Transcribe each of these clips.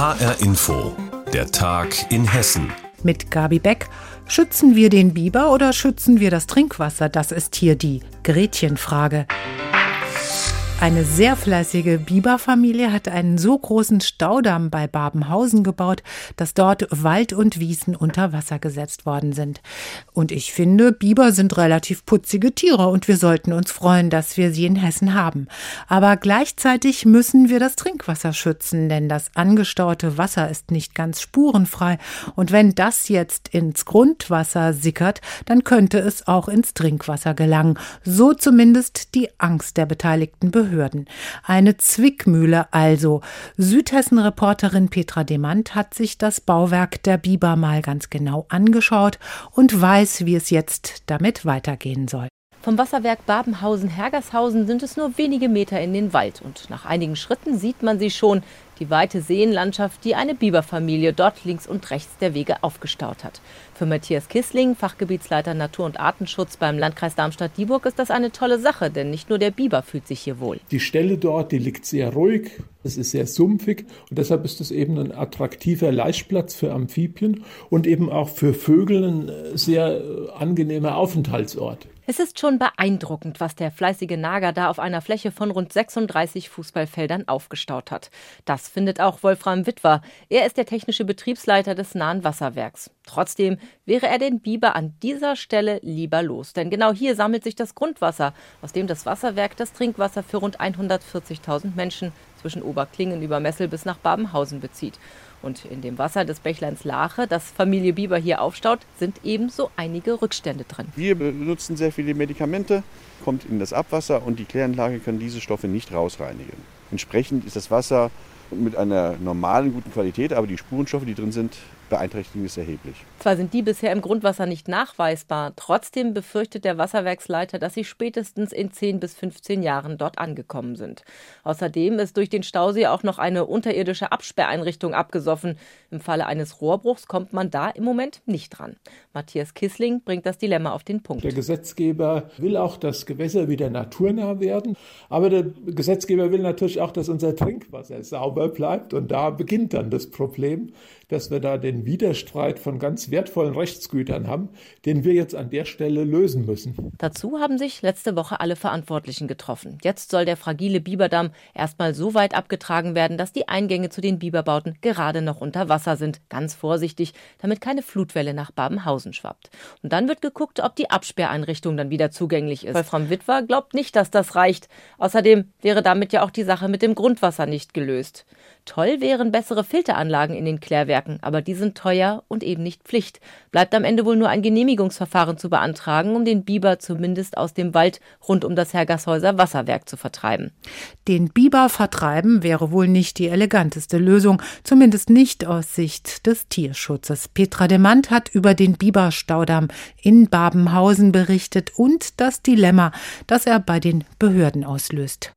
HR Info, der Tag in Hessen. Mit Gabi Beck. Schützen wir den Biber oder schützen wir das Trinkwasser? Das ist hier die Gretchenfrage. Eine sehr fleißige Biberfamilie hat einen so großen Staudamm bei Babenhausen gebaut, dass dort Wald und Wiesen unter Wasser gesetzt worden sind. Und ich finde, Biber sind relativ putzige Tiere und wir sollten uns freuen, dass wir sie in Hessen haben. Aber gleichzeitig müssen wir das Trinkwasser schützen, denn das angestaute Wasser ist nicht ganz spurenfrei. Und wenn das jetzt ins Grundwasser sickert, dann könnte es auch ins Trinkwasser gelangen. So zumindest die Angst der beteiligten Behörden. Behörden. Eine Zwickmühle also. Südhessen-Reporterin Petra Demand hat sich das Bauwerk der Biber mal ganz genau angeschaut und weiß, wie es jetzt damit weitergehen soll. Vom Wasserwerk Babenhausen-Hergershausen sind es nur wenige Meter in den Wald und nach einigen Schritten sieht man sie schon, die weite Seenlandschaft, die eine Biberfamilie dort links und rechts der Wege aufgestaut hat. Für Matthias Kissling, Fachgebietsleiter Natur- und Artenschutz beim Landkreis Darmstadt-Dieburg, ist das eine tolle Sache, denn nicht nur der Biber fühlt sich hier wohl. Die Stelle dort, die liegt sehr ruhig, es ist sehr sumpfig und deshalb ist es eben ein attraktiver Laichplatz für Amphibien und eben auch für Vögel ein äh, sehr äh, angenehmer Aufenthaltsort. Es ist schon beeindruckend, was der fleißige Nager da auf einer Fläche von rund 36 Fußballfeldern aufgestaut hat. Das findet auch Wolfram Witwer. Er ist der technische Betriebsleiter des nahen Wasserwerks. Trotzdem wäre er den Biber an dieser Stelle lieber los, denn genau hier sammelt sich das Grundwasser, aus dem das Wasserwerk das Trinkwasser für rund 140.000 Menschen zwischen Oberklingen über Messel bis nach Babenhausen bezieht. Und in dem Wasser des Bächleins Lache, das Familie Biber hier aufstaut, sind ebenso einige Rückstände drin. Wir benutzen sehr viele Medikamente, kommt in das Abwasser und die Kläranlage kann diese Stoffe nicht rausreinigen. Entsprechend ist das Wasser mit einer normalen guten Qualität, aber die Spurenstoffe, die drin sind, beeinträchtigen es erheblich. Zwar sind die bisher im Grundwasser nicht nachweisbar, trotzdem befürchtet der Wasserwerksleiter, dass sie spätestens in 10 bis 15 Jahren dort angekommen sind. Außerdem ist durch den Stausee auch noch eine unterirdische Absperreinrichtung abgesoffen. Im Falle eines Rohrbruchs kommt man da im Moment nicht dran. Matthias Kissling bringt das Dilemma auf den Punkt. Der Gesetzgeber will auch, dass Gewässer wieder naturnah werden, aber der Gesetzgeber will natürlich auch, dass unser Trinkwasser sauber bleibt und da beginnt dann das Problem, dass wir da den Widerstreit von ganz wertvollen Rechtsgütern haben, den wir jetzt an der Stelle lösen müssen. Dazu haben sich letzte Woche alle Verantwortlichen getroffen. Jetzt soll der fragile Biberdamm erstmal so weit abgetragen werden, dass die Eingänge zu den Biberbauten gerade noch unter Wasser sind. Ganz vorsichtig, damit keine Flutwelle nach Babenhausen schwappt. Und dann wird geguckt, ob die Absperreinrichtung dann wieder zugänglich ist. Wolfram Witwer glaubt nicht, dass das reicht. Außerdem wäre damit ja auch die Sache mit dem Grundwasser nicht gelöst. Toll wären bessere Filteranlagen in den Klärwerken, aber die sind teuer und eben nicht Pflicht. Bleibt am Ende wohl nur ein Genehmigungsverfahren zu beantragen, um den Biber zumindest aus dem Wald rund um das Hergershäuser Wasserwerk zu vertreiben. Den Biber vertreiben wäre wohl nicht die eleganteste Lösung, zumindest nicht aus Sicht des Tierschutzes. Petra Demand hat über den Biberstaudamm in Babenhausen berichtet und das Dilemma, das er bei den Behörden auslöst.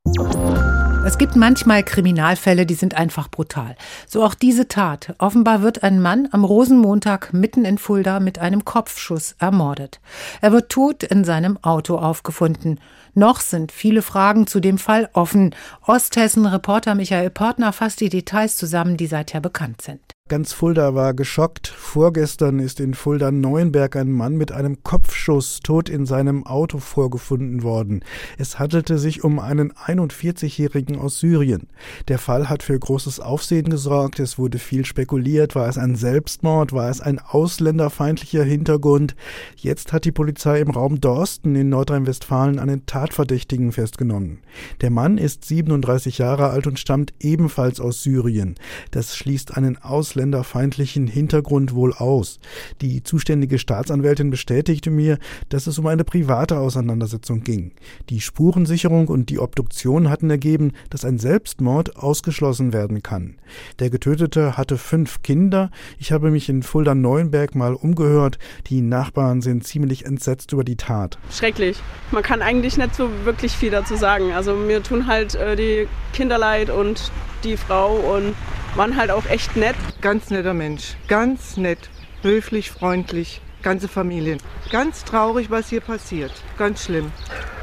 Es gibt manchmal Kriminalfälle, die sind einfach brutal. So auch diese Tat. Offenbar wird ein Mann am Rosenmontag mitten in Fulda mit einem Kopfschuss ermordet. Er wird tot in seinem Auto aufgefunden. Noch sind viele Fragen zu dem Fall offen. Osthessen-Reporter Michael Portner fasst die Details zusammen, die seither bekannt sind. Ganz Fulda war geschockt. Vorgestern ist in Fulda-Neuenberg ein Mann mit einem Kopfschuss tot in seinem Auto vorgefunden worden. Es handelte sich um einen 41-Jährigen aus Syrien. Der Fall hat für großes Aufsehen gesorgt. Es wurde viel spekuliert. War es ein Selbstmord? War es ein ausländerfeindlicher Hintergrund? Jetzt hat die Polizei im Raum Dorsten in Nordrhein-Westfalen einen Tatverdächtigen festgenommen. Der Mann ist 37 Jahre alt und stammt ebenfalls aus Syrien. Das schließt einen Aus ausländerfeindlichen Hintergrund wohl aus. Die zuständige Staatsanwältin bestätigte mir, dass es um eine private Auseinandersetzung ging. Die Spurensicherung und die Obduktion hatten ergeben, dass ein Selbstmord ausgeschlossen werden kann. Der Getötete hatte fünf Kinder. Ich habe mich in Fulda-Neuenberg mal umgehört. Die Nachbarn sind ziemlich entsetzt über die Tat. Schrecklich. Man kann eigentlich nicht so wirklich viel dazu sagen. Also mir tun halt äh, die Kinder leid und die Frau und waren halt auch echt nett. Ganz netter Mensch, ganz nett, höflich, freundlich, ganze Familien. Ganz traurig, was hier passiert, ganz schlimm.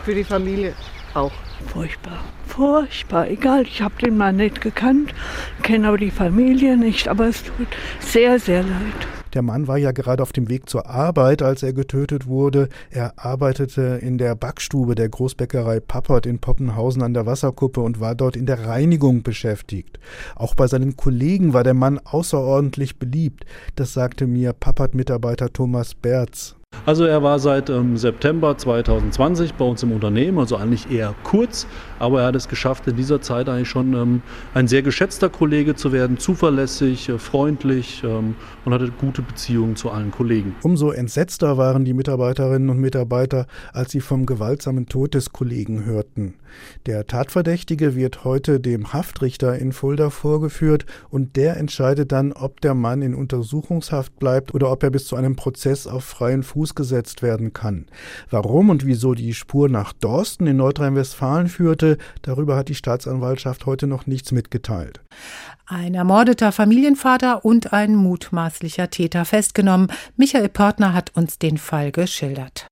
Für die Familie auch. furchtbar. Furchtbar. Egal, ich habe den Mann nicht gekannt, kenne aber die Familie nicht, aber es tut sehr, sehr leid. Der Mann war ja gerade auf dem Weg zur Arbeit, als er getötet wurde. Er arbeitete in der Backstube der Großbäckerei Pappert in Poppenhausen an der Wasserkuppe und war dort in der Reinigung beschäftigt. Auch bei seinen Kollegen war der Mann außerordentlich beliebt. Das sagte mir Pappert-Mitarbeiter Thomas Berz. Also er war seit ähm, September 2020 bei uns im Unternehmen, also eigentlich eher kurz, aber er hat es geschafft, in dieser Zeit eigentlich schon ähm, ein sehr geschätzter Kollege zu werden, zuverlässig, äh, freundlich ähm, und hatte gute Beziehungen zu allen Kollegen. Umso entsetzter waren die Mitarbeiterinnen und Mitarbeiter, als sie vom gewaltsamen Tod des Kollegen hörten. Der Tatverdächtige wird heute dem Haftrichter in Fulda vorgeführt und der entscheidet dann, ob der Mann in Untersuchungshaft bleibt oder ob er bis zu einem Prozess auf freien Fuß gesetzt werden kann. Warum und wieso die Spur nach Dorsten in Nordrhein-Westfalen führte, darüber hat die Staatsanwaltschaft heute noch nichts mitgeteilt. Ein ermordeter Familienvater und ein mutmaßlicher Täter festgenommen. Michael Pörtner hat uns den Fall geschildert.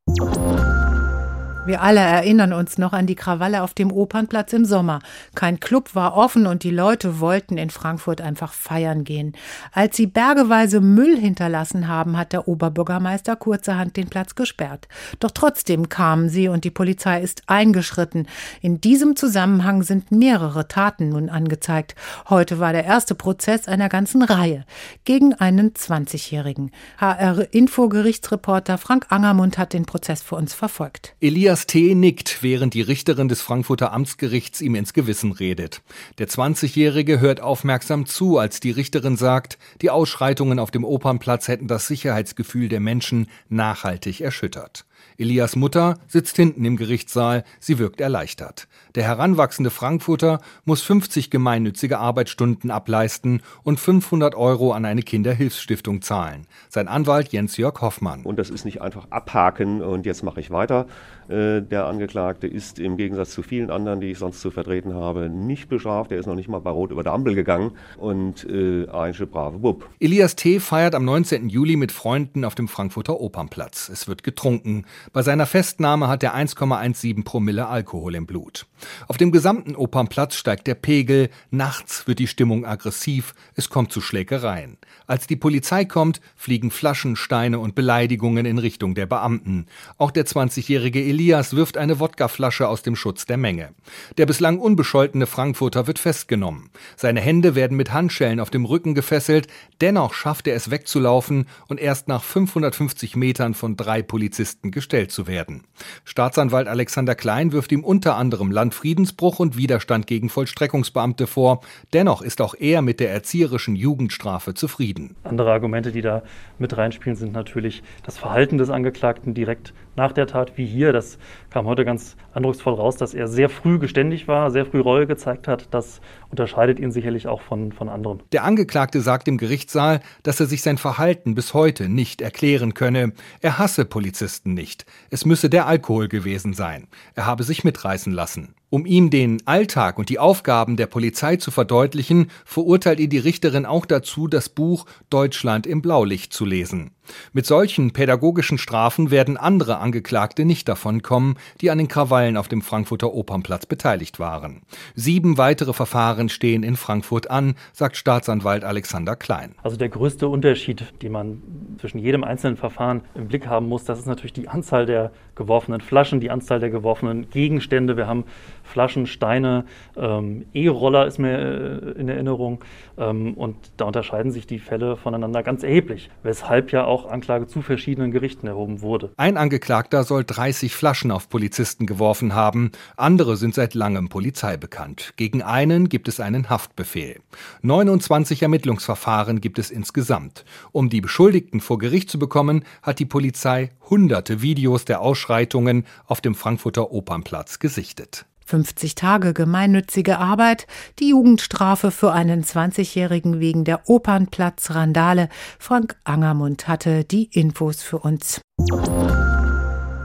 Wir alle erinnern uns noch an die Krawalle auf dem Opernplatz im Sommer. Kein Club war offen und die Leute wollten in Frankfurt einfach feiern gehen. Als sie bergeweise Müll hinterlassen haben, hat der Oberbürgermeister kurzerhand den Platz gesperrt. Doch trotzdem kamen sie und die Polizei ist eingeschritten. In diesem Zusammenhang sind mehrere Taten nun angezeigt. Heute war der erste Prozess einer ganzen Reihe gegen einen 20-Jährigen. HR-Info-Gerichtsreporter Frank Angermund hat den Prozess für uns verfolgt. Elias Elias T. nickt, während die Richterin des Frankfurter Amtsgerichts ihm ins Gewissen redet. Der 20-Jährige hört aufmerksam zu, als die Richterin sagt, die Ausschreitungen auf dem Opernplatz hätten das Sicherheitsgefühl der Menschen nachhaltig erschüttert. Elias Mutter sitzt hinten im Gerichtssaal, sie wirkt erleichtert. Der heranwachsende Frankfurter muss 50 gemeinnützige Arbeitsstunden ableisten und 500 Euro an eine Kinderhilfsstiftung zahlen. Sein Anwalt Jens-Jörg Hoffmann. Und das ist nicht einfach abhaken und jetzt mache ich weiter. Äh, der Angeklagte ist im Gegensatz zu vielen anderen, die ich sonst zu vertreten habe, nicht bestraft. Er ist noch nicht mal bei Rot über der Ampel gegangen und äh, ein brave Bub. Elias T. feiert am 19. Juli mit Freunden auf dem Frankfurter Opernplatz. Es wird getrunken. Bei seiner Festnahme hat er 1,17 Promille Alkohol im Blut. Auf dem gesamten Opernplatz steigt der Pegel, nachts wird die Stimmung aggressiv, es kommt zu Schlägereien. Als die Polizei kommt, fliegen Flaschen, Steine und Beleidigungen in Richtung der Beamten. Auch der 20-jährige Elias wirft eine Wodkaflasche aus dem Schutz der Menge. Der bislang unbescholtene Frankfurter wird festgenommen. Seine Hände werden mit Handschellen auf dem Rücken gefesselt, dennoch schafft er es wegzulaufen und erst nach 550 Metern von drei Polizisten gestellt zu werden. Staatsanwalt Alexander Klein wirft ihm unter anderem Landfriedensbruch und Widerstand gegen Vollstreckungsbeamte vor. Dennoch ist auch er mit der erzieherischen Jugendstrafe zufrieden. Andere Argumente, die da mit reinspielen, sind natürlich das Verhalten des Angeklagten direkt nach der Tat, wie hier. Das kam heute ganz eindrucksvoll raus, dass er sehr früh geständig war, sehr früh Reue gezeigt hat. Das unterscheidet ihn sicherlich auch von, von anderen. Der Angeklagte sagt im Gerichtssaal, dass er sich sein Verhalten bis heute nicht erklären könne. Er hasse Polizisten nicht. Es müsse der Alkohol gewesen sein. Er habe sich mitreißen lassen. Um ihm den Alltag und die Aufgaben der Polizei zu verdeutlichen, verurteilt ihn die Richterin auch dazu, das Buch Deutschland im Blaulicht zu lesen. Mit solchen pädagogischen Strafen werden andere Angeklagte nicht davonkommen, die an den Krawallen auf dem Frankfurter Opernplatz beteiligt waren. Sieben weitere Verfahren stehen in Frankfurt an, sagt Staatsanwalt Alexander Klein. Also der größte Unterschied, den man zwischen jedem einzelnen Verfahren im Blick haben muss, das ist natürlich die Anzahl der geworfenen Flaschen, die Anzahl der geworfenen Gegenstände. Wir haben Flaschen, Steine, ähm, E-Roller ist mir äh, in Erinnerung. Ähm, und da unterscheiden sich die Fälle voneinander ganz erheblich, weshalb ja auch Anklage zu verschiedenen Gerichten erhoben wurde. Ein Angeklagter soll 30 Flaschen auf Polizisten geworfen haben. Andere sind seit langem Polizei bekannt. Gegen einen gibt es einen Haftbefehl. 29 Ermittlungsverfahren gibt es insgesamt. Um die Beschuldigten vor Gericht zu bekommen, hat die Polizei hunderte Videos der Ausschreitungen auf dem Frankfurter Opernplatz gesichtet. 50 Tage gemeinnützige Arbeit, die Jugendstrafe für einen 20-Jährigen wegen der Opernplatz-Randale. Frank Angermund hatte die Infos für uns.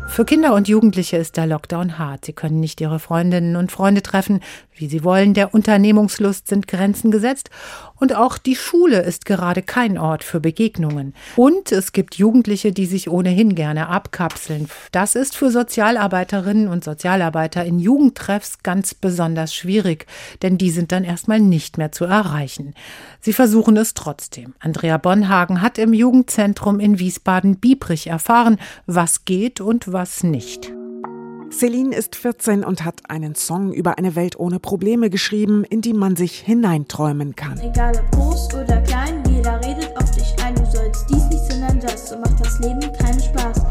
Für Kinder und Jugendliche ist der Lockdown hart. Sie können nicht ihre Freundinnen und Freunde treffen, wie sie wollen. Der Unternehmungslust sind Grenzen gesetzt. Und auch die Schule ist gerade kein Ort für Begegnungen. Und es gibt Jugendliche, die sich ohnehin gerne abkapseln. Das ist für Sozialarbeiterinnen und Sozialarbeiter in Jugendtreffs ganz besonders schwierig, denn die sind dann erstmal nicht mehr zu erreichen. Sie versuchen es trotzdem. Andrea Bonhagen hat im Jugendzentrum in Wiesbaden-Biebrich erfahren, was geht und was nicht. Celine ist 14 und hat einen Song über eine Welt ohne Probleme geschrieben, in die man sich hineinträumen kann. Egal ob groß oder klein, jeder redet auf dich ein. Du sollst dies nicht, sondern das. So macht das Leben keinen Spaß.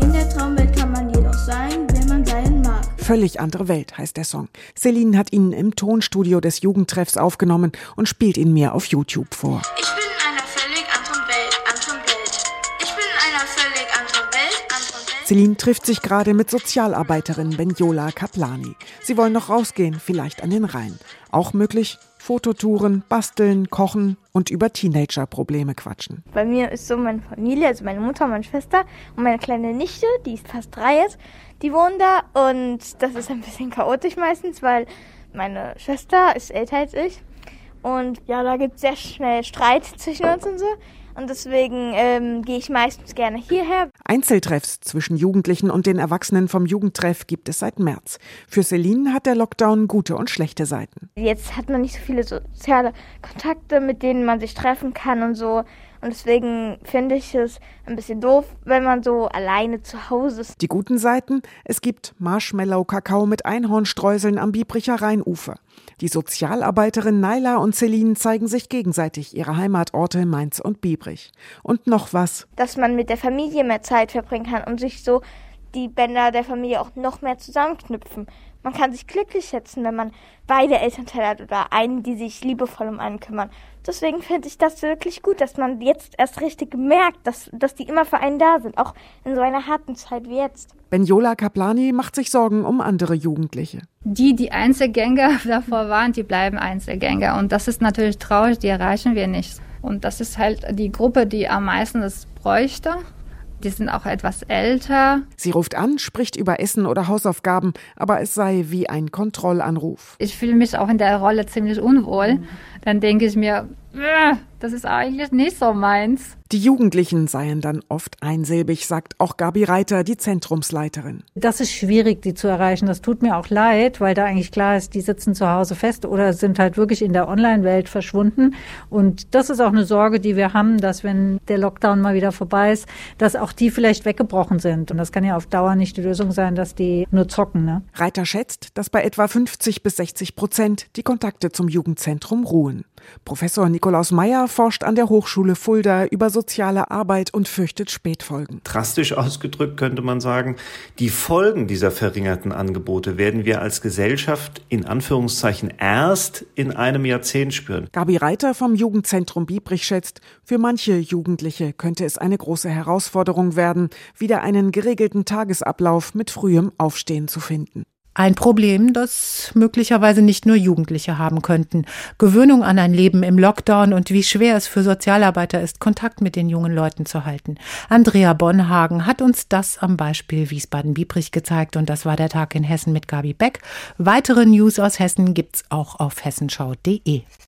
In der Traumwelt kann man jedoch sein, wer man sein mag. Völlig andere Welt heißt der Song. Celine hat ihn im Tonstudio des Jugendtreffs aufgenommen und spielt ihn mir auf YouTube vor. Ich bin in einer völlig anderen Welt, anderen Welt. Ich bin in einer völlig anderen Welt, anderen Welt. Celine trifft sich gerade mit Sozialarbeiterin Benjola Kaplani. Sie wollen noch rausgehen, vielleicht an den Rhein. Auch möglich Fototouren, basteln, kochen und über Teenager-Probleme quatschen. Bei mir ist so meine Familie, also meine Mutter, meine Schwester und meine kleine Nichte, die ist fast drei jetzt, die wohnen da und das ist ein bisschen chaotisch meistens, weil meine Schwester ist älter als ich und ja, da gibt es sehr schnell Streit zwischen uns und so. Und deswegen ähm, gehe ich meistens gerne hierher. Einzeltreffs zwischen Jugendlichen und den Erwachsenen vom Jugendtreff gibt es seit März. Für Celine hat der Lockdown gute und schlechte Seiten. Jetzt hat man nicht so viele soziale Kontakte, mit denen man sich treffen kann und so. Und deswegen finde ich es ein bisschen doof, wenn man so alleine zu Hause ist. Die guten Seiten? Es gibt Marshmallow-Kakao mit Einhornstreuseln am Biebricher Rheinufer. Die Sozialarbeiterin Naila und Celine zeigen sich gegenseitig ihre Heimatorte Mainz und Biebrich. Und noch was. Dass man mit der Familie mehr Zeit verbringen kann und sich so die Bänder der Familie auch noch mehr zusammenknüpfen. Man kann sich glücklich schätzen, wenn man beide Elternteile hat oder einen, die sich liebevoll um einen kümmern. Deswegen finde ich das wirklich gut, dass man jetzt erst richtig merkt, dass, dass die immer für einen da sind, auch in so einer harten Zeit wie jetzt. Benjola Kaplani macht sich Sorgen um andere Jugendliche. Die, die Einzelgänger davor waren, die bleiben Einzelgänger. Und das ist natürlich traurig, die erreichen wir nicht. Und das ist halt die Gruppe, die am meisten das bräuchte. Die sind auch etwas älter. Sie ruft an, spricht über Essen oder Hausaufgaben, aber es sei wie ein Kontrollanruf. Ich fühle mich auch in der Rolle ziemlich unwohl. Dann denke ich mir, das ist eigentlich nicht so meins. Die Jugendlichen seien dann oft einsilbig, sagt auch Gabi Reiter, die Zentrumsleiterin. Das ist schwierig, die zu erreichen. Das tut mir auch leid, weil da eigentlich klar ist, die sitzen zu Hause fest oder sind halt wirklich in der Online-Welt verschwunden. Und das ist auch eine Sorge, die wir haben, dass wenn der Lockdown mal wieder vorbei ist, dass auch die vielleicht weggebrochen sind. Und das kann ja auf Dauer nicht die Lösung sein, dass die nur zocken. Ne? Reiter schätzt, dass bei etwa 50 bis 60 Prozent die Kontakte zum Jugendzentrum ruhen. Professor Nikolaus Meyer forscht an der Hochschule Fulda über soziale Arbeit und fürchtet Spätfolgen. Drastisch ausgedrückt könnte man sagen, die Folgen dieser verringerten Angebote werden wir als Gesellschaft in Anführungszeichen erst in einem Jahrzehnt spüren. Gabi Reiter vom Jugendzentrum Biebrich schätzt, für manche Jugendliche könnte es eine große Herausforderung werden, wieder einen geregelten Tagesablauf mit frühem Aufstehen zu finden. Ein Problem, das möglicherweise nicht nur Jugendliche haben könnten. Gewöhnung an ein Leben im Lockdown und wie schwer es für Sozialarbeiter ist, Kontakt mit den jungen Leuten zu halten. Andrea Bonhagen hat uns das am Beispiel Wiesbaden-Biebrich gezeigt und das war der Tag in Hessen mit Gabi Beck. Weitere News aus Hessen gibt's auch auf hessenschau.de.